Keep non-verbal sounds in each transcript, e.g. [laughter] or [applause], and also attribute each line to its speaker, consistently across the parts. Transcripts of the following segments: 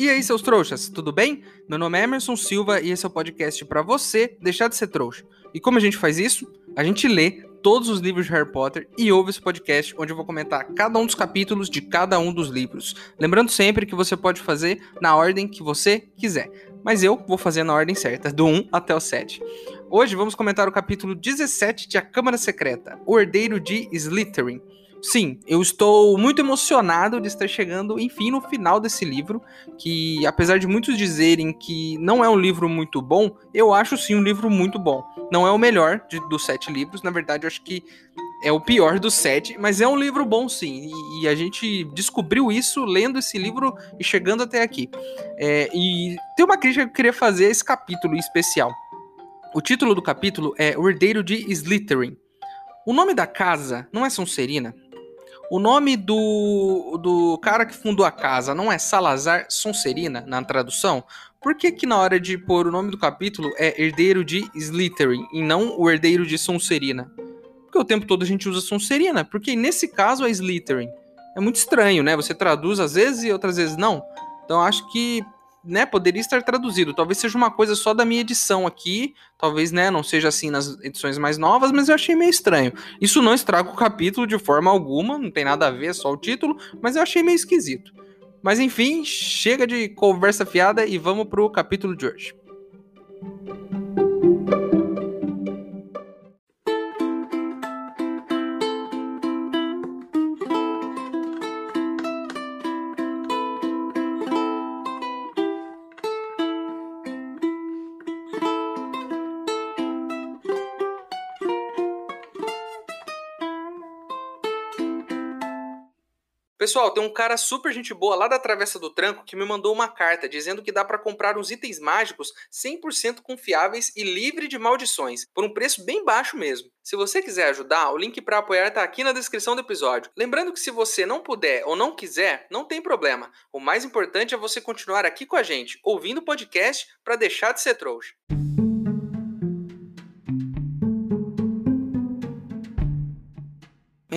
Speaker 1: E aí, seus trouxas, tudo bem? Meu nome é Emerson Silva e esse é o podcast para você deixar de ser trouxa. E como a gente faz isso? A gente lê todos os livros de Harry Potter e ouve esse podcast onde eu vou comentar cada um dos capítulos de cada um dos livros. Lembrando sempre que você pode fazer na ordem que você quiser. Mas eu vou fazer na ordem certa, do 1 até o 7. Hoje vamos comentar o capítulo 17 de A Câmara Secreta, O Herdeiro de Slytherin. Sim, eu estou muito emocionado de estar chegando, enfim, no final desse livro, que apesar de muitos dizerem que não é um livro muito bom, eu acho sim um livro muito bom. Não é o melhor de, dos sete livros, na verdade eu acho que é o pior dos sete, mas é um livro bom sim, e, e a gente descobriu isso lendo esse livro e chegando até aqui. É, e tem uma crítica que eu queria fazer a esse capítulo especial. O título do capítulo é O Herdeiro de Slytherin. O nome da casa não é Sonserina? O nome do, do cara que fundou a casa não é Salazar Sonserina, na tradução? Por que que na hora de pôr o nome do capítulo é Herdeiro de Slytherin e não o Herdeiro de Sonserina? Porque o tempo todo a gente usa Sonserina, porque nesse caso é Slytherin. É muito estranho, né? Você traduz às vezes e outras vezes não. Então acho que né, poderia estar traduzido. Talvez seja uma coisa só da minha edição aqui, talvez, né, não seja assim nas edições mais novas, mas eu achei meio estranho. Isso não estraga o capítulo de forma alguma, não tem nada a ver, só o título, mas eu achei meio esquisito. Mas enfim, chega de conversa fiada e vamos pro capítulo de hoje. Pessoal, tem um cara super gente boa lá da Travessa do Tranco que me mandou uma carta dizendo que dá para comprar uns itens mágicos 100% confiáveis e livre de maldições, por um preço bem baixo mesmo. Se você quiser ajudar, o link para apoiar está aqui na descrição do episódio. Lembrando que se você não puder ou não quiser, não tem problema. O mais importante é você continuar aqui com a gente, ouvindo o podcast para deixar de ser trouxa.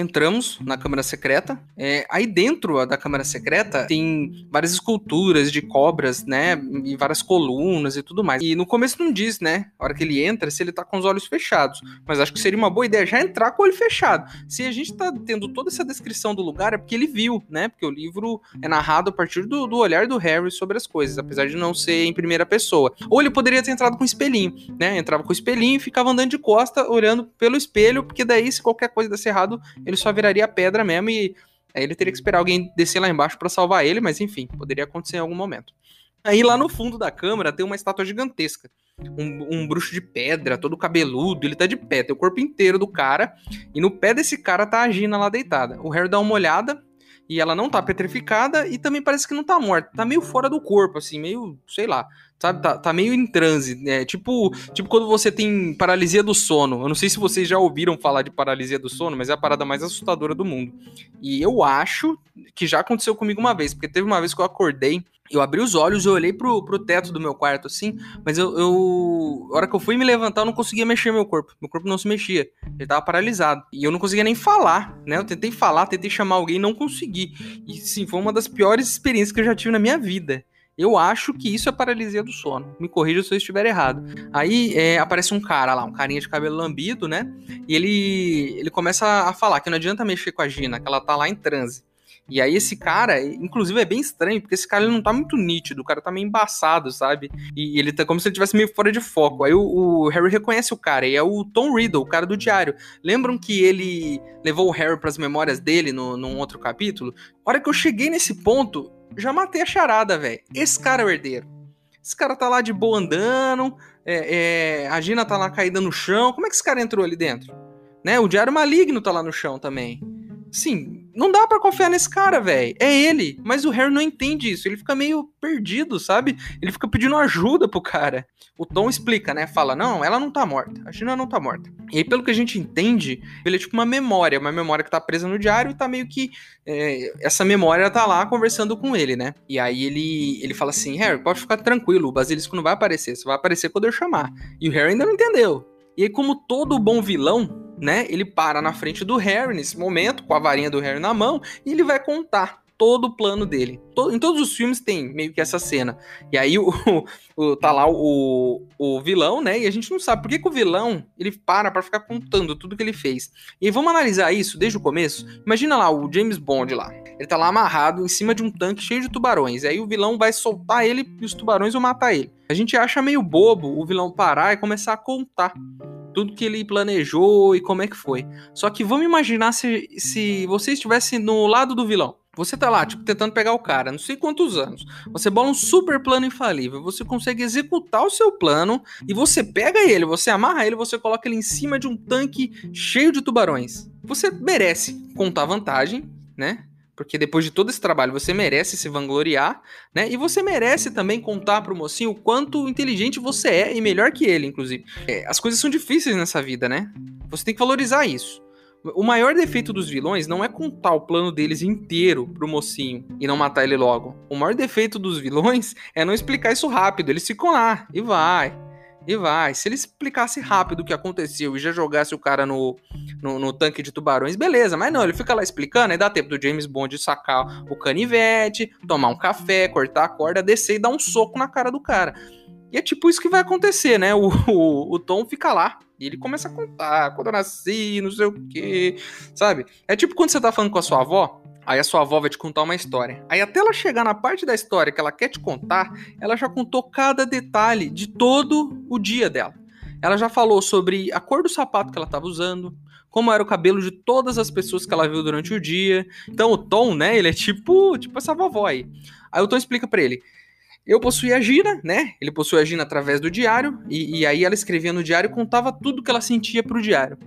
Speaker 1: Entramos na Câmara Secreta. É, aí dentro da Câmara Secreta tem várias esculturas de cobras, né? E várias colunas e tudo mais. E no começo não diz, né? A hora que ele entra, se ele tá com os olhos fechados. Mas acho que seria uma boa ideia já entrar com o olho fechado. Se a gente tá tendo toda essa descrição do lugar, é porque ele viu, né? Porque o livro é narrado a partir do, do olhar do Harry sobre as coisas, apesar de não ser em primeira pessoa. Ou ele poderia ter entrado com espelhinho, né? Entrava com o espelhinho e ficava andando de costa, olhando pelo espelho, porque daí, se qualquer coisa desse errado, ele só viraria pedra mesmo e aí ele teria que esperar alguém descer lá embaixo para salvar ele, mas enfim, poderia acontecer em algum momento. Aí lá no fundo da câmara tem uma estátua gigantesca. Um, um, bruxo de pedra, todo cabeludo, ele tá de pé, tem o corpo inteiro do cara, e no pé desse cara tá a Gina lá deitada. O Harry dá uma olhada, e ela não tá petrificada, e também parece que não tá morta, tá meio fora do corpo, assim, meio, sei lá, sabe? Tá, tá meio em transe. É, tipo, tipo quando você tem paralisia do sono. Eu não sei se vocês já ouviram falar de paralisia do sono, mas é a parada mais assustadora do mundo. E eu acho que já aconteceu comigo uma vez, porque teve uma vez que eu acordei, eu abri os olhos, eu olhei pro, pro teto do meu quarto, assim, mas eu, eu. A hora que eu fui me levantar, eu não conseguia mexer meu corpo. Meu corpo não se mexia. Ele tava paralisado. E eu não conseguia nem falar, né? Eu tentei falar, tentei chamar alguém, não consegui. E sim, foi uma das piores experiências que eu já tive na minha vida. Eu acho que isso é paralisia do sono. Me corrija se eu estiver errado. Aí é, aparece um cara lá, um carinha de cabelo lambido, né? E ele, ele começa a falar que não adianta mexer com a Gina, que ela tá lá em transe. E aí esse cara, inclusive é bem estranho, porque esse cara ele não tá muito nítido, o cara tá meio embaçado, sabe? E ele tá como se ele tivesse meio fora de foco. Aí o, o Harry reconhece o cara, e é o Tom Riddle, o cara do diário. Lembram que ele levou o Harry para as memórias dele no, num outro capítulo? A hora que eu cheguei nesse ponto, já matei a charada, velho. Esse cara é o herdeiro. Esse cara tá lá de boa andando, é, é, a Gina tá lá caída no chão. Como é que esse cara entrou ali dentro? Né? O Diário Maligno tá lá no chão também. Sim, não dá para confiar nesse cara, velho. É ele. Mas o Harry não entende isso. Ele fica meio perdido, sabe? Ele fica pedindo ajuda pro cara. O Tom explica, né? Fala: não, ela não tá morta. A Gina não tá morta. E aí, pelo que a gente entende, ele é tipo uma memória. Uma memória que tá presa no diário e tá meio que. É, essa memória tá lá conversando com ele, né? E aí ele, ele fala assim: Harry, pode ficar tranquilo. O basilisco não vai aparecer. Só vai aparecer quando eu chamar. E o Harry ainda não entendeu. E aí, como todo bom vilão, né? Ele para na frente do Harry nesse momento, com a varinha do Harry na mão, e ele vai contar todo o plano dele. Todo, em todos os filmes tem meio que essa cena. E aí o, [laughs] o, tá lá o, o vilão, né? E a gente não sabe por que, que o vilão ele para para ficar contando tudo que ele fez. E vamos analisar isso desde o começo. Imagina lá o James Bond lá. Ele tá lá amarrado em cima de um tanque cheio de tubarões. E aí o vilão vai soltar ele e os tubarões vão matar ele. A gente acha meio bobo o vilão parar e começar a contar tudo que ele planejou e como é que foi. Só que vamos imaginar se, se você estivesse no lado do vilão. Você tá lá, tipo, tentando pegar o cara, não sei quantos anos. Você bola um super plano infalível, você consegue executar o seu plano e você pega ele, você amarra ele, você coloca ele em cima de um tanque cheio de tubarões. Você merece contar vantagem, né? Porque depois de todo esse trabalho você merece se vangloriar, né? E você merece também contar pro mocinho o quanto inteligente você é e melhor que ele, inclusive. É, as coisas são difíceis nessa vida, né? Você tem que valorizar isso. O maior defeito dos vilões não é contar o plano deles inteiro pro mocinho e não matar ele logo. O maior defeito dos vilões [laughs] é não explicar isso rápido. Eles ficam lá e vai. E vai. Se ele explicasse rápido o que aconteceu e já jogasse o cara no, no, no, tanque de tubarões, beleza. Mas não, ele fica lá explicando, aí dá tempo do James Bond sacar o canivete, tomar um café, cortar a corda, descer e dar um soco na cara do cara. E é tipo isso que vai acontecer, né? O, o, o Tom fica lá e ele começa a contar quando eu nasci, não sei o quê, sabe? É tipo quando você tá falando com a sua avó Aí a sua avó vai te contar uma história. Aí até ela chegar na parte da história que ela quer te contar, ela já contou cada detalhe de todo o dia dela. Ela já falou sobre a cor do sapato que ela estava usando, como era o cabelo de todas as pessoas que ela viu durante o dia. Então o Tom, né, ele é tipo, tipo essa vovó aí. Aí o Tom explica para ele: eu possuía a Gina, né? Ele possuía a Gina através do diário, e, e, aí ela escrevia no diário e contava tudo que ela sentia pro diário.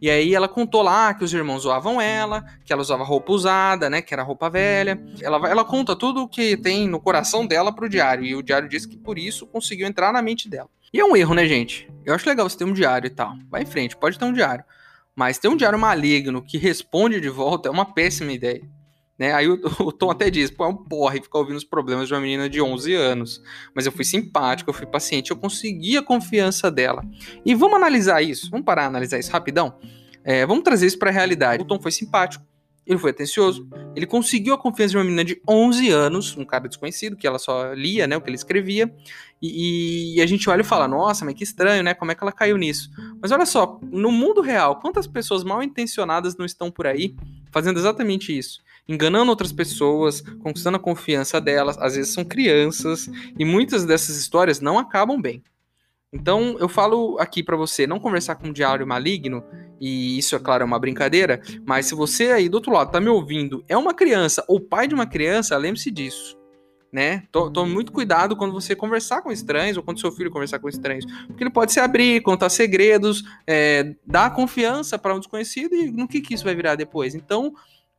Speaker 1: E aí ela contou lá que os irmãos zoavam ela, que ela usava roupa usada, né? Que era roupa velha. Ela, ela conta tudo o que tem no coração dela pro diário. E o diário diz que por isso conseguiu entrar na mente dela. E é um erro, né, gente? Eu acho legal você ter um diário e tal. Vai em frente, pode ter um diário. Mas ter um diário maligno que responde de volta é uma péssima ideia. Né? Aí o, o, Tom até diz, pô, é um porre ficar ouvindo os problemas de uma menina de 11 anos. Mas eu fui simpático, eu fui paciente, eu consegui a confiança dela. E vamos analisar isso, vamos parar a analisar isso rapidão? É, vamos trazer isso para a realidade. O Tom foi simpático, ele foi atencioso, ele conseguiu a confiança de uma menina de 11 anos, um cara desconhecido, que ela só lia, né, o que ele escrevia, e, e, a gente olha e fala, nossa, mas que estranho, né, como é que ela caiu nisso? Mas olha só, no mundo real, quantas pessoas mal intencionadas não estão por aí fazendo exatamente isso? Enganando outras pessoas, conquistando a confiança delas, às vezes são crianças, e muitas dessas histórias não acabam bem. Então, eu falo aqui para você não conversar com um diário maligno, e isso, é claro, é uma brincadeira, mas se você aí do outro lado tá me ouvindo, é uma criança ou pai de uma criança, lembre-se disso. Né? Tome muito cuidado quando você conversar com estranhos ou quando seu filho conversar com estranhos, porque ele pode se abrir, contar segredos, é, dar confiança para um desconhecido e no que, que isso vai virar depois. Então,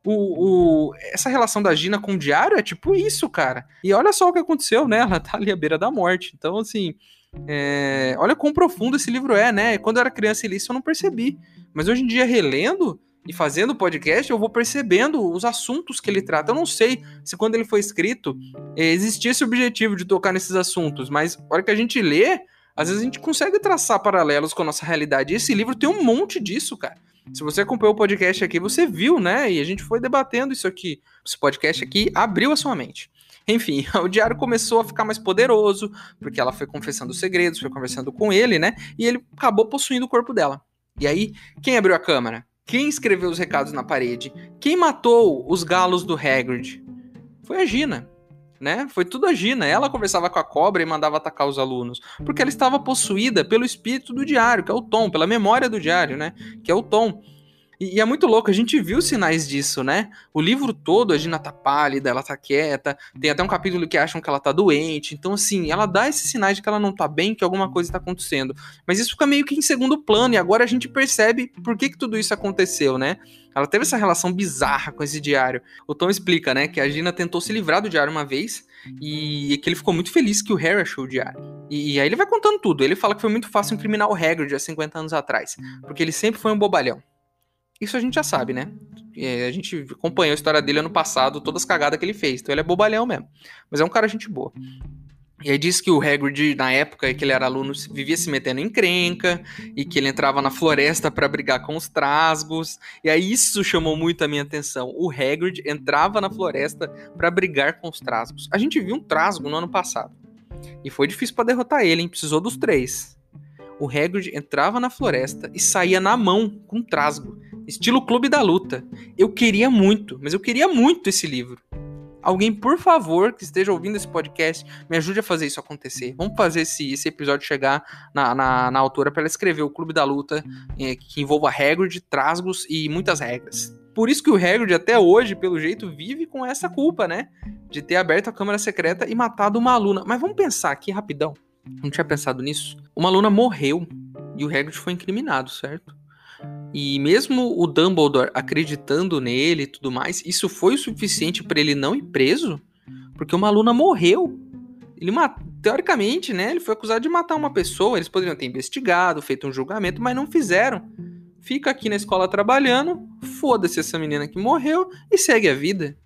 Speaker 1: o, o, essa relação da Gina com o diário é tipo isso, cara. E olha só o que aconteceu, né? Ela tá ali à beira da morte. Então, assim, é, olha quão profundo esse livro é, né? Quando eu era criança e li isso, eu não percebi. Mas hoje em dia, relendo e fazendo podcast, eu vou percebendo os assuntos que ele trata. Eu não sei se quando ele foi escrito é, existia esse objetivo de tocar nesses assuntos, mas a hora que a gente lê, às vezes a gente consegue traçar paralelos com a nossa realidade. E esse livro tem um monte disso, cara. Se você acompanhou o podcast aqui, você viu, né? E a gente foi debatendo isso aqui. Esse podcast aqui abriu a sua mente. Enfim, [laughs] o diário começou a ficar mais poderoso, porque ela foi confessando os segredos, foi conversando com ele, né? E ele acabou possuindo o corpo dela. E aí, quem abriu a câmara? Quem escreveu os recados na parede? Quem matou os galos do Hagrid? Foi a Gina né? Foi tudo a Gina. Ela conversava com a cobra e mandava atacar os alunos, porque ela estava possuída pelo espírito do diário, que é o Tom, pela memória do diário, né? Que é o Tom. E, e, é muito louco, a gente viu sinais disso, né? O livro todo, a Gina tá pálida, ela tá quieta, tem até um capítulo que acham que ela tá doente. Então, assim, ela dá esses sinais de que ela não tá bem, que alguma coisa tá acontecendo. Mas isso fica meio que em segundo plano, e agora a gente percebe por que, que tudo isso aconteceu, né? Ela teve essa relação bizarra com esse diário. O Tom explica, né, que a Gina tentou se livrar do diário uma vez e que ele ficou muito feliz que o Harry achou o diário. E, e aí ele vai contando tudo. Ele fala que foi muito fácil incriminar o Hagrid há 50 anos atrás, porque ele sempre foi um bobalhão. Isso a gente já sabe, né? É, a gente acompanhou a história dele ano passado, todas as cagadas que ele fez. Então ele é bobalhão mesmo. Mas é um cara gente boa. E aí diz que o Hagrid, na época que ele era aluno, vivia se metendo em crenca e que ele entrava na floresta para brigar com os trasgos. E aí isso chamou muito a minha atenção. O Hagrid entrava na floresta para brigar com os trasgos. A gente viu um trasgo no ano passado. E foi difícil para derrotar ele, hein? Precisou dos três. O Hagrid entrava na floresta e saía na mão com um trasgo, estilo Clube da Luta. Eu queria muito, mas eu queria muito esse livro. Alguém, por favor, que esteja ouvindo esse podcast, me ajude a fazer isso acontecer. Vamos fazer esse, esse episódio chegar na, na, na autora para ela escrever o Clube da Luta, é, que envolva Hagrid, trasgos e muitas regras. Por isso que o Hagrid, até hoje, pelo jeito, vive com essa culpa, né? De ter aberto a Câmara Secreta e matado uma aluna. Mas vamos pensar aqui rapidão. Não tinha pensado nisso. Uma aluna morreu e o Hagrid foi incriminado, certo? E mesmo o Dumbledore acreditando nele e tudo mais, isso foi o suficiente para ele não ir preso? Porque uma aluna morreu. Ele teoricamente, né, ele foi acusado de matar uma pessoa, eles poderiam ter investigado, feito um julgamento, mas não fizeram. Fica aqui na escola trabalhando, foda-se essa menina que morreu e segue a vida.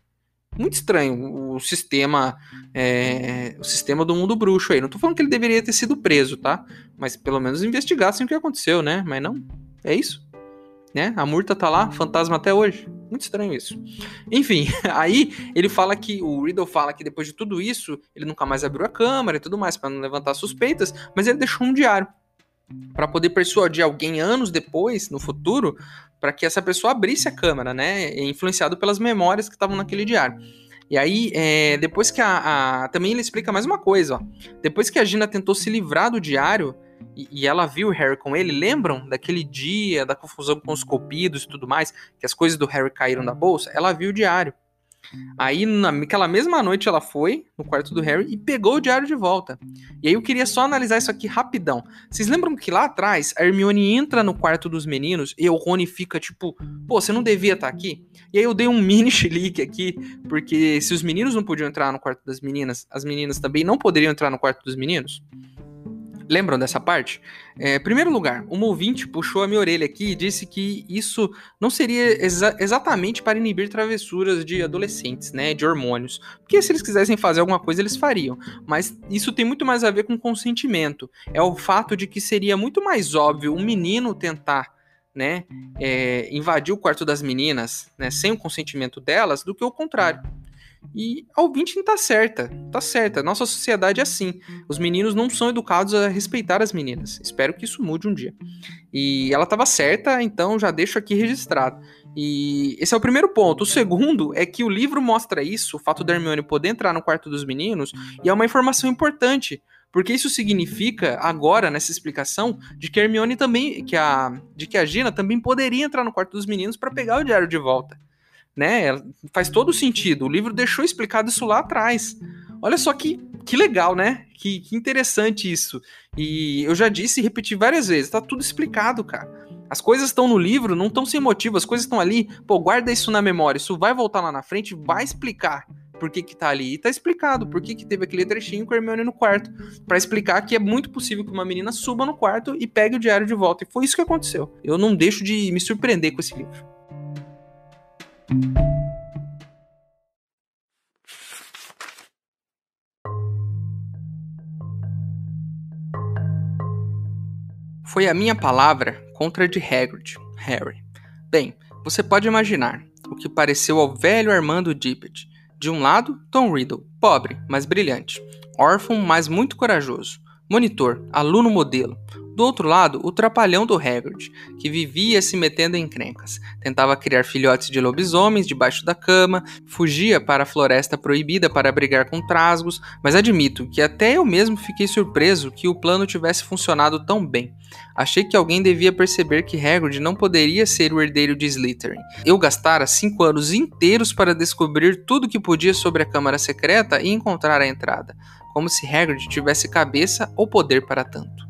Speaker 1: Muito estranho o sistema é, o sistema do mundo bruxo aí. Não tô falando que ele deveria ter sido preso, tá? Mas pelo menos investigassem o que aconteceu, né? Mas não. É isso né? A Murta tá lá, fantasma até hoje. Muito estranho isso. Enfim, [laughs] aí ele fala que o Riddle fala que depois de tudo isso, ele nunca mais abriu a câmera e tudo mais para não levantar suspeitas, mas ele deixou um diário para poder persuadir alguém anos depois, no futuro, para que essa pessoa abrisse a câmera, né? Influenciado pelas memórias que estavam naquele diário. E aí, é, depois que a, a, Também ele explica mais uma coisa, ó. Depois que a Gina tentou se livrar do diário, e, ela viu o Harry com ele, lembram daquele dia, da confusão com os copidos e tudo mais, que as coisas do Harry caíram da bolsa? Ela viu o diário. Aí, naquela mesma noite, ela foi no quarto do Harry e pegou o diário de volta. E aí eu queria só analisar isso aqui rapidão. Vocês lembram que lá atrás a Hermione entra no quarto dos meninos e o Rony fica tipo, pô, você não devia estar tá aqui? E aí eu dei um [laughs] mini chilique aqui, porque se os meninos não podiam entrar no quarto das meninas, as meninas também não poderiam entrar no quarto dos meninos. Lembram dessa parte? É, primeiro lugar, uma ouvinte puxou a minha orelha aqui e disse que isso não seria exa exatamente para inibir travessuras de adolescentes, né, de hormônios. Porque se eles quisessem fazer alguma coisa, eles fariam. Mas isso tem muito mais a ver com consentimento. É o fato de que seria muito mais óbvio um menino tentar né, é, invadir o quarto das meninas, né, sem o consentimento delas, do que o contrário. E a ouvinte tá certa, tá certa. Nossa sociedade é assim. Os meninos não são educados a respeitar as meninas. Espero que isso mude um dia. E ela estava certa, então já deixo aqui registrado. E esse é o primeiro ponto. O segundo é que o livro mostra isso, o fato da Hermione poder entrar no quarto dos meninos, e é uma informação importante. Porque isso significa, agora, nessa explicação, de que a Hermione também. que a, de que a Gina também poderia entrar no quarto dos meninos para pegar o diário de volta né? Faz todo sentido. O livro deixou explicado isso lá atrás. Olha só que, que legal, né? Que, que interessante isso. E eu já disse e repeti várias vezes, tá tudo explicado, cara. As coisas estão no livro, não estão sem motivo, as coisas estão ali. Pô, guarda isso na memória, isso vai voltar lá na frente, vai explicar por que que tá ali. E tá explicado por que que teve aquele trechinho com a Hermione no quarto. para explicar que é muito possível que uma menina suba no quarto e pegue o diário de volta. E foi isso que aconteceu. Eu não deixo de me surpreender com esse livro. Foi a minha palavra contra a de Hagrid, Harry. Bem, você pode imaginar o que pareceu ao velho Armando Dippet. De um lado, Tom Riddle, pobre, mas brilhante, órfão, mas muito corajoso, monitor, aluno modelo, do outro lado, o trapalhão do Hagrid, que vivia se metendo em crencas. Tentava criar filhotes de lobisomens debaixo da cama, fugia para a floresta proibida para brigar com trasgos, mas admito que até eu mesmo fiquei surpreso que o plano tivesse funcionado tão bem. Achei que alguém devia perceber que Hagrid não poderia ser o herdeiro de Slytherin. Eu gastara cinco anos inteiros para descobrir tudo que podia sobre a Câmara Secreta e encontrar a entrada, como se Hagrid tivesse cabeça ou poder para tanto.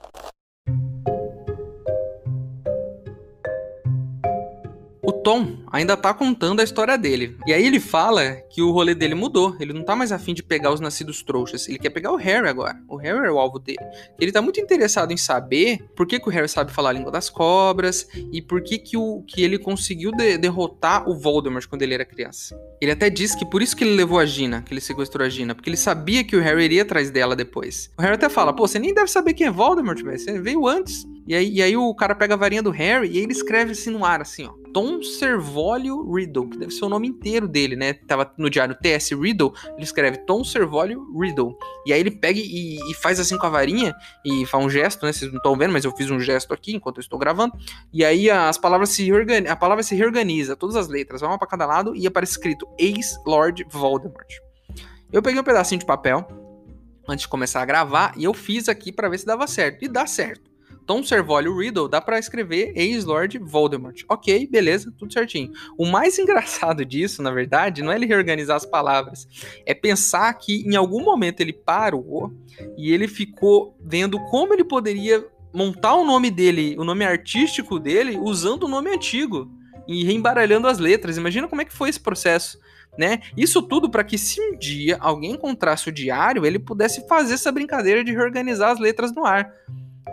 Speaker 1: Tom ainda tá contando a história dele. E aí ele fala que o rolê dele mudou. Ele não tá mais afim de pegar os nascidos trouxas. Ele quer pegar o Harry agora. O Harry é o alvo dele. Ele tá muito interessado em saber por que, que o Harry sabe falar a língua das cobras e por que, que, o, que ele conseguiu de, derrotar o Voldemort quando ele era criança. Ele até diz que por isso que ele levou a Gina, que ele sequestrou a Gina, porque ele sabia que o Harry iria atrás dela depois. O Harry até fala: pô, você nem deve saber quem é Voldemort, velho. Você veio antes. E aí, e aí o cara pega a varinha do Harry e ele escreve assim no ar, assim, ó. Tom Servolio Riddle, que deve ser o nome inteiro dele, né? Tava no diário TS Riddle, ele escreve Tom Servolio Riddle. E aí ele pega e, e, faz assim com a varinha e faz um gesto, né? Vocês não estão vendo, mas eu fiz um gesto aqui enquanto eu estou gravando. E aí as palavras se reorganizam, a palavra se reorganiza, todas as letras, uma para cada lado e aparece escrito Ex-Lord Voldemort. Eu peguei um pedacinho de papel antes de começar a gravar e eu fiz aqui para ver se dava certo. E dá certo. Tom Servolio Riddle, dá para escrever ex-Lord Voldemort. Ok, beleza, tudo certinho. O mais [laughs] engraçado disso, na verdade, não é ele reorganizar as palavras, é pensar que em algum momento ele parou e ele ficou vendo como ele poderia montar o nome dele, o nome artístico dele, usando o nome antigo e reembaralhando as letras. Imagina como é que foi esse processo. Né? Isso tudo para que se um dia alguém encontrasse o diário, ele pudesse fazer essa brincadeira de reorganizar as letras no ar.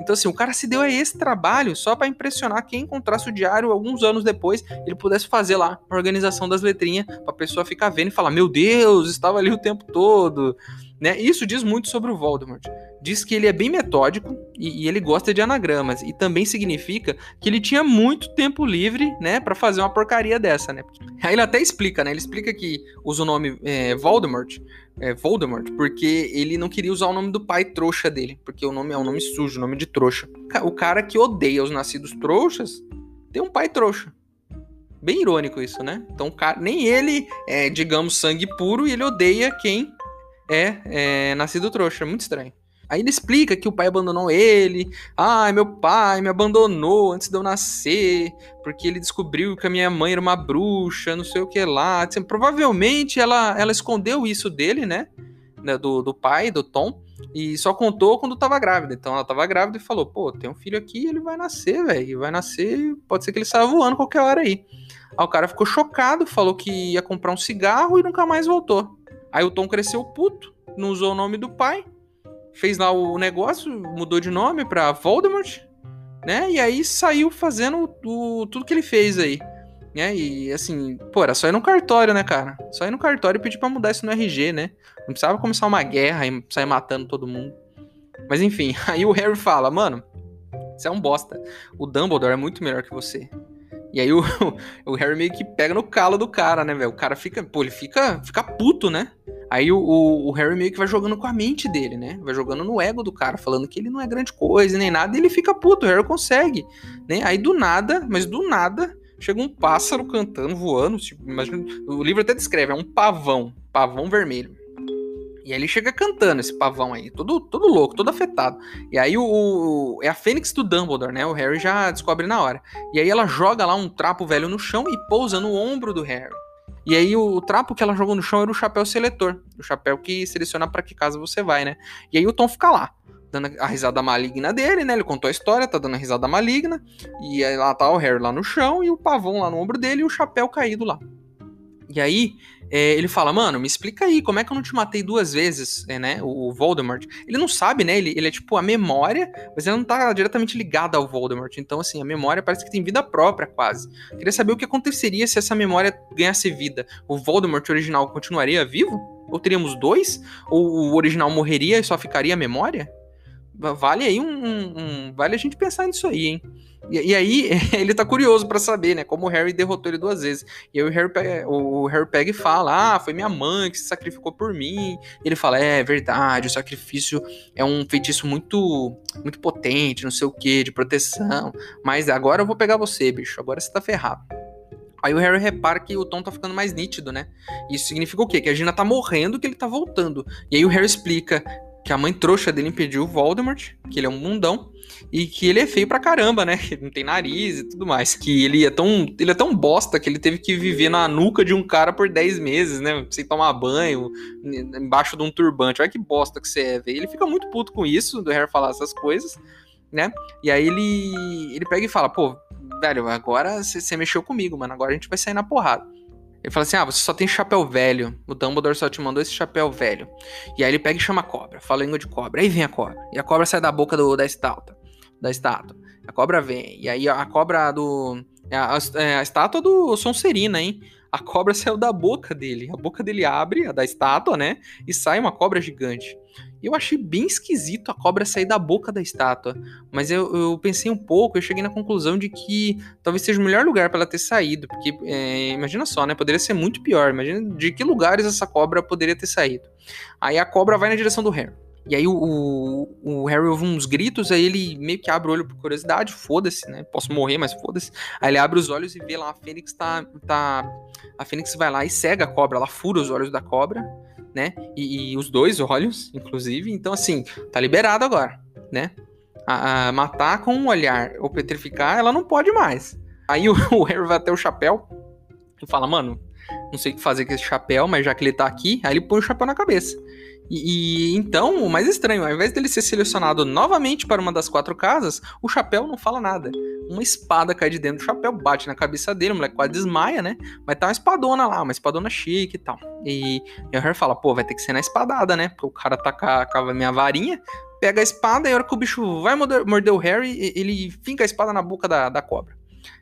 Speaker 1: Então, assim, o cara se deu a esse trabalho só para impressionar quem encontrasse o diário alguns anos depois, ele pudesse fazer lá a organização das letrinhas, pra pessoa ficar vendo e falar: Meu Deus, estava ali o tempo todo. Né? Isso diz muito sobre o Voldemort. Diz que ele é bem metódico e, e ele gosta de anagramas. E também significa que ele tinha muito tempo livre, né, para fazer uma porcaria dessa, né? Aí ele até explica, né? Ele explica que usa o nome é, Voldemort é, Voldemort, porque ele não queria usar o nome do pai trouxa dele, porque o nome é um nome sujo, nome de trouxa. O cara que odeia os nascidos trouxas tem um pai trouxa. Bem irônico isso, né? Então, cara, nem ele é, digamos, sangue puro e ele odeia quem é, é nascido trouxa. Muito estranho. Aí ele explica que o pai abandonou ele. Ah, meu pai me abandonou antes de eu nascer, porque ele descobriu que a minha mãe era uma bruxa, não sei o que lá. Assim, provavelmente ela, ela escondeu isso dele, né? Do, do pai, do Tom, e só contou quando tava grávida. Então ela tava grávida e falou: pô, tem um filho aqui, ele vai nascer, velho. Vai nascer, pode ser que ele saia voando qualquer hora aí. Aí o cara ficou chocado, falou que ia comprar um cigarro e nunca mais voltou. Aí o Tom cresceu puto, não usou o nome do pai, fez lá o negócio, mudou de nome pra Voldemort, né? E aí saiu fazendo o, tudo que ele fez aí. Né? E assim, pô, era só ir no cartório, né, cara? Só ir no cartório e pedir pra mudar isso no RG, né? Não precisava começar uma guerra e sair matando todo mundo. Mas enfim, [laughs] aí o Harry fala, mano, você é um bosta. O Dumbledore é muito melhor que você. E aí o, [laughs] o Harry meio que pega no calo do cara, né, velho? O cara fica, pô, ele fica, fica puto, né? Aí o, o, o, Harry meio que vai jogando com a mente dele, né? Vai jogando no ego do cara, falando que ele não é grande coisa nem nada, e ele fica puto, o Harry consegue, né? Aí do nada, mas do nada, chega um pássaro cantando, voando, tipo, imagina, o livro até descreve, é um pavão, pavão vermelho. E aí ele chega cantando esse pavão aí, todo, todo louco, todo afetado. E aí o, o, é a Fênix do Dumbledore, né? O Harry já descobre na hora. E aí ela joga lá um trapo velho no chão e pousa no ombro do Harry. E aí o, o, trapo que ela jogou no chão era o chapéu seletor. O chapéu que seleciona para que casa você vai, né? E aí o Tom fica lá, dando a risada maligna dele, né? Ele contou a história, tá dando a risada maligna. E aí lá tá o Harry lá no chão e o pavão lá no ombro dele e o chapéu caído lá. E aí é, ele fala, mano, me explica aí, como é que eu não te matei duas vezes, é, né? O, Voldemort. Ele não sabe, né? Ele, ele é tipo a memória, mas ele não tá diretamente ligado ao Voldemort. Então, assim, a memória parece que tem vida própria, quase. Queria saber o que aconteceria se essa memória ganhasse vida. O Voldemort original continuaria vivo? Ou teríamos dois? Ou o original morreria e só ficaria a memória? Vale aí um, um, um Vale a gente pensar nisso aí, hein? E, e, aí [laughs] ele tá curioso para saber, né? Como o Harry derrotou ele duas vezes. E aí o Harry, o Harry pega e fala: Ah, foi minha mãe que se sacrificou por mim. Ele fala: É verdade, o sacrifício é um feitiço muito, muito potente, não sei o que, de proteção. Mas agora eu vou pegar você, bicho. Agora você tá ferrado. Aí o Harry repara que o tom tá ficando mais nítido, né? Isso significa o quê? Que a Gina tá morrendo, que ele tá voltando. E aí o Harry explica que a mãe trouxa dele impediu o Voldemort, que ele é um mundão, e que ele é feio pra caramba, né? [laughs] Que não tem nariz e tudo mais. Que ele é tão, ele é tão bosta que ele teve que viver na nuca de um cara por 10 meses, né? Sem tomar banho, embaixo de um turbante. Olha que bosta que você é, velho. Ele fica muito puto com isso, do Harry falar essas coisas, né? E aí ele, ele pega e fala, pô, velho, agora você mexeu comigo, mano. Agora a gente vai sair na porrada. Ele fala assim: ah, você só tem chapéu velho. O Dumbledore só te mandou esse chapéu velho. E aí ele pega e chama a cobra, fala língua de cobra. Aí vem a cobra. E a cobra sai da boca do, da estátua. Da estátua. A cobra vem. E aí a cobra do. É a, a, é a estátua do Sonserina, hein? A cobra saiu da boca dele. A boca dele abre, a da estátua, né? E sai uma cobra gigante. Eu achei bem esquisito a cobra sair da boca da estátua. Mas eu, eu pensei um pouco, eu cheguei na conclusão de que talvez seja o melhor lugar para ela ter saído. Porque, é, imagina só, né? Poderia ser muito pior. Imagina de que lugares essa cobra poderia ter saído. Aí a cobra vai na direção do Harry. E aí o, o, o, Harry ouve uns gritos, aí ele meio que abre o olho por curiosidade, foda-se, né? Posso morrer, mas foda-se. Aí ele abre os olhos e vê lá a Fênix tá, tá. A Fênix vai lá e cega a cobra, ela fura os olhos da cobra né? E, e, os dois olhos, inclusive. Então, assim, tá liberado agora, né? A, a matar com um olhar ou petrificar, ela não pode mais. Aí o, [laughs] o Harry vai até o chapéu e fala, mano, não sei o que fazer com esse chapéu, mas já que ele tá aqui, aí ele põe o chapéu na cabeça. E, e, então, o mais estranho, ao invés dele ser selecionado novamente para uma das quatro casas, o chapéu não fala nada. Uma espada cai de dentro do chapéu, bate na cabeça dele, o moleque quase desmaia, né? Mas tá uma espadona lá, uma espadona chique e tal. E, e o Harry fala, pô, vai ter que ser na espadada, né? Porque o cara tá com a, minha varinha, pega a espada e a hora que o bicho vai morder, morder o Harry, ele finca a espada na boca da, da cobra.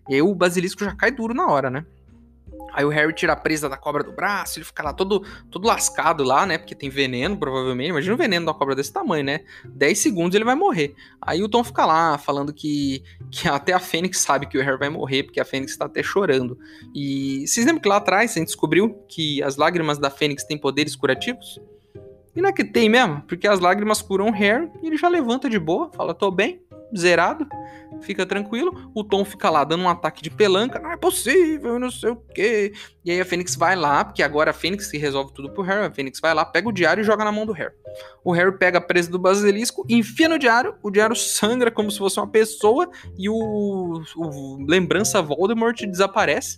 Speaker 1: E aí o basilisco já cai duro na hora, né? Aí o Harry tira a presa da cobra do braço, ele fica lá todo, todo lascado lá, né? Porque tem veneno, provavelmente. Imagina o veneno da cobra desse tamanho, né? 10 segundos ele vai morrer. Aí o Tom fica lá falando que, que até a Fênix sabe que o Harry vai morrer, porque a Fênix tá até chorando. E vocês lembram que lá atrás a gente descobriu que as lágrimas da Fênix têm poderes curativos? E não é que tem mesmo, porque as lágrimas curam o Harry e ele já levanta de boa, fala, tô bem, zerado fica tranquilo. O Tom fica lá dando um ataque de pelanca, não é possível, não sei o quê. E aí a Fênix vai lá, porque agora a Fênix que resolve tudo pro Harry. A Fênix vai lá, pega o diário e joga na mão do Harry. O Harry pega a presa do basilisco, enfia no diário, o diário sangra como se fosse uma pessoa e o, o lembrança Voldemort desaparece.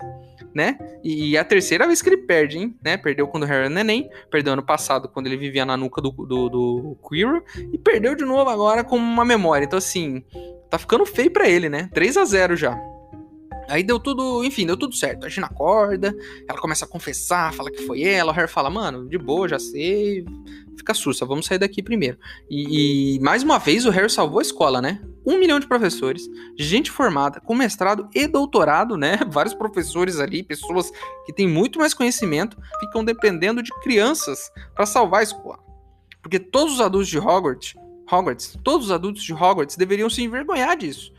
Speaker 1: Né? E é a terceira vez que ele perde, hein? Né? Perdeu quando o Harry era neném, perdeu ano passado quando ele vivia na nuca do, do, do Quirrell, e perdeu de novo agora com uma memória. Então, assim, Tá ficando feio para ele, né? 3 a 0 já. Aí deu tudo, enfim, deu tudo certo. A Gina acorda, ela começa a confessar, fala que foi ela. O Harry fala, mano, de boa, já sei. Fica sussa, vamos sair daqui primeiro. E, e, mais uma vez o Harry salvou a escola, né? Um milhão de professores, gente formada, com mestrado e doutorado, né? [laughs] Vários professores ali, pessoas que têm muito mais conhecimento, ficam dependendo de crianças para salvar a escola. Porque todos os adultos de Hogwarts Hogwarts. Todos os adultos de Hogwarts deveriam se envergonhar disso.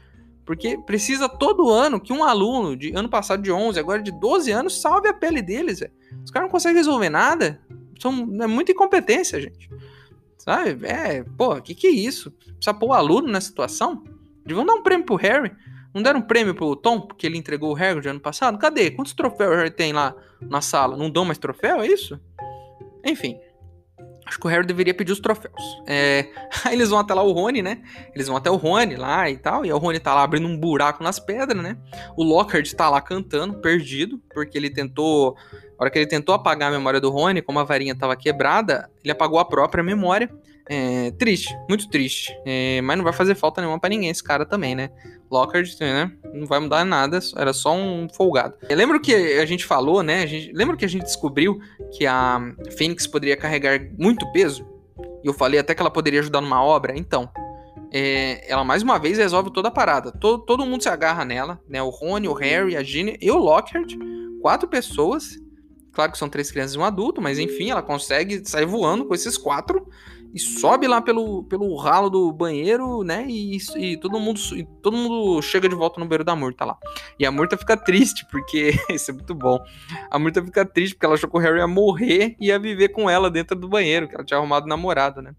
Speaker 1: Porque precisa todo ano que um aluno de ano passado de 11, agora de 12 anos, salve a pele deles. Véio. Os caras não conseguem resolver nada. São, é muita incompetência, gente. Sabe? É, pô, que que é isso? Precisa pôr o aluno nessa situação? Deviam dar um prêmio pro Harry. Não deram um prêmio pro Tom, porque ele entregou o Harry de ano passado? Cadê? Quantos troféus o Harry tem lá na sala? Não dão mais troféu, é isso? Enfim. Acho que o Harry deveria pedir os troféus. É... Aí [laughs] eles vão até lá o Rony, né? Eles vão até o Rony lá e tal. E o Rony tá lá abrindo um buraco nas pedras, né? O Lockhart tá lá cantando, perdido, porque ele tentou. A hora que ele tentou apagar a memória do Rony, como a varinha tava quebrada, ele apagou a própria memória. É, triste, muito triste. É, mas não vai fazer falta nenhuma para ninguém esse cara também, né? Lockhart, né? Não vai mudar nada, era só um folgado. Lembro que a gente falou, né? Gente, lembra que a gente descobriu que a Fênix poderia carregar muito peso? E eu falei até que ela poderia ajudar numa obra? Então, é, ela mais uma vez resolve toda a parada. Todo, todo mundo se agarra nela, né? O Rony, o Harry, a Ginny e o Lockhart. Quatro pessoas. Claro que são três crianças e um adulto, mas enfim, ela consegue sair voando com esses quatro e sobe lá pelo, pelo ralo do banheiro, né? E, e, todo mundo e todo mundo chega de volta no banheiro da Murta lá. E a Murta fica triste, porque. [laughs] isso é muito bom. A Murta fica triste porque ela achou que o Harry ia morrer e ia viver com ela dentro do banheiro, que ela tinha arrumado namorado, né?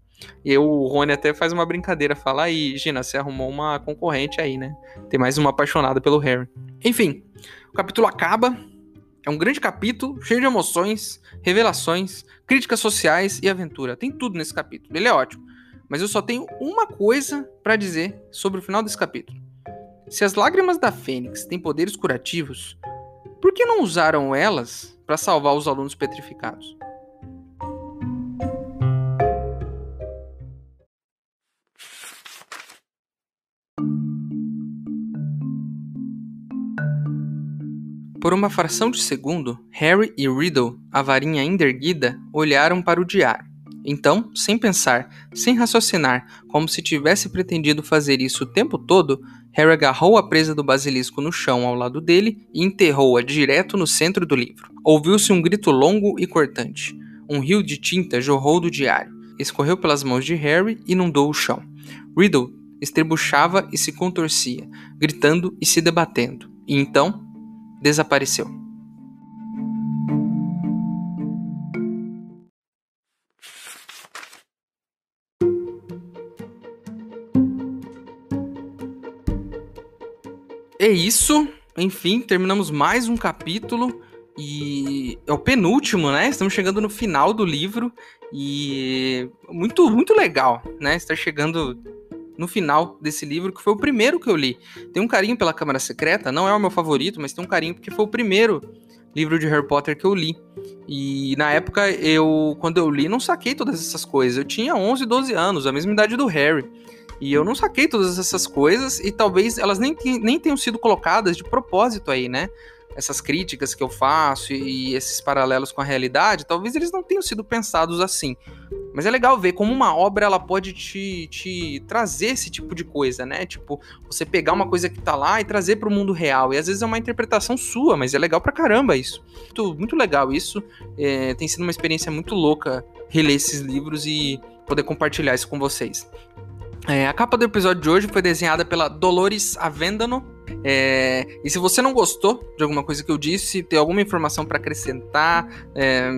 Speaker 1: E o Rony até faz uma brincadeira, fala aí, Gina, você arrumou uma concorrente aí, né? Tem mais uma apaixonada pelo Harry. Enfim, o capítulo acaba. É um grande capítulo, cheio de emoções, revelações, críticas sociais e aventura. Tem tudo nesse capítulo. Ele é ótimo. Mas eu só tenho uma coisa para dizer sobre o final desse capítulo. Se as lágrimas da Fênix têm poderes curativos, por que não usaram elas para salvar os alunos petrificados? Por uma fração de segundo, Harry e Riddle, a varinha ainda erguida, olharam para o diário. Então, sem pensar, sem raciocinar, como se tivesse pretendido fazer isso o tempo todo, Harry agarrou a presa do basilisco no chão ao lado dele e enterrou-a direto no centro do livro. Ouviu-se um grito longo e cortante. Um rio de tinta jorrou do diário, escorreu pelas mãos de Harry e inundou o chão. Riddle estrebuchava e se contorcia, gritando e se debatendo. E então, desapareceu. É isso. Enfim, terminamos mais um capítulo. E é o penúltimo, né? Estamos chegando no final do livro. E muito, muito legal, né? Estar chegando no final desse livro, que foi o primeiro que eu li. Tem um carinho pela Câmara Secreta, não é o meu favorito, mas tem um carinho porque foi o primeiro livro de Harry Potter que eu li. E na época, eu quando eu li, não saquei todas essas coisas. Eu tinha 11, 12 anos, a mesma idade do Harry. E eu não saquei todas essas coisas e talvez elas nem, nem tenham sido colocadas de propósito aí, né? Essas críticas que eu faço e esses paralelos com a realidade, talvez eles não tenham sido pensados assim. Mas é legal ver como uma obra ela pode te, te trazer esse tipo de coisa, né? Tipo, você pegar uma coisa que tá lá e trazer para o mundo real. E às vezes é uma interpretação sua, mas é legal pra caramba isso. Muito, muito legal isso. É, tem sido uma experiência muito louca reler esses livros e poder compartilhar isso com vocês. É, a capa do episódio de hoje foi desenhada pela Dolores Avendano. É, e se você não gostou de alguma coisa que eu disse, tem alguma informação para acrescentar, é,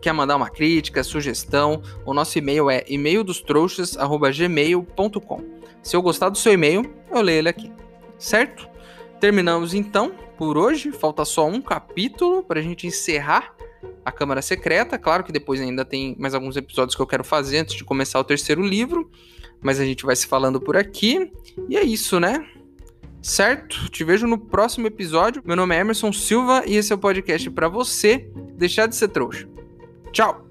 Speaker 1: quer mandar uma crítica, sugestão, o nosso e-mail é e-maildostrouxas@gmail.com. Se eu gostar do seu e-mail, eu leio ele aqui. Certo? Terminamos então por hoje. Falta só um capítulo para a gente encerrar a Câmara Secreta. Claro que depois ainda tem mais alguns episódios que eu quero fazer antes de começar o terceiro livro. Mas a gente vai se falando por aqui. E é isso, né? Certo? Te vejo no próximo episódio. Meu nome é Emerson Silva e esse é o podcast para você deixar de ser trouxa. Tchau!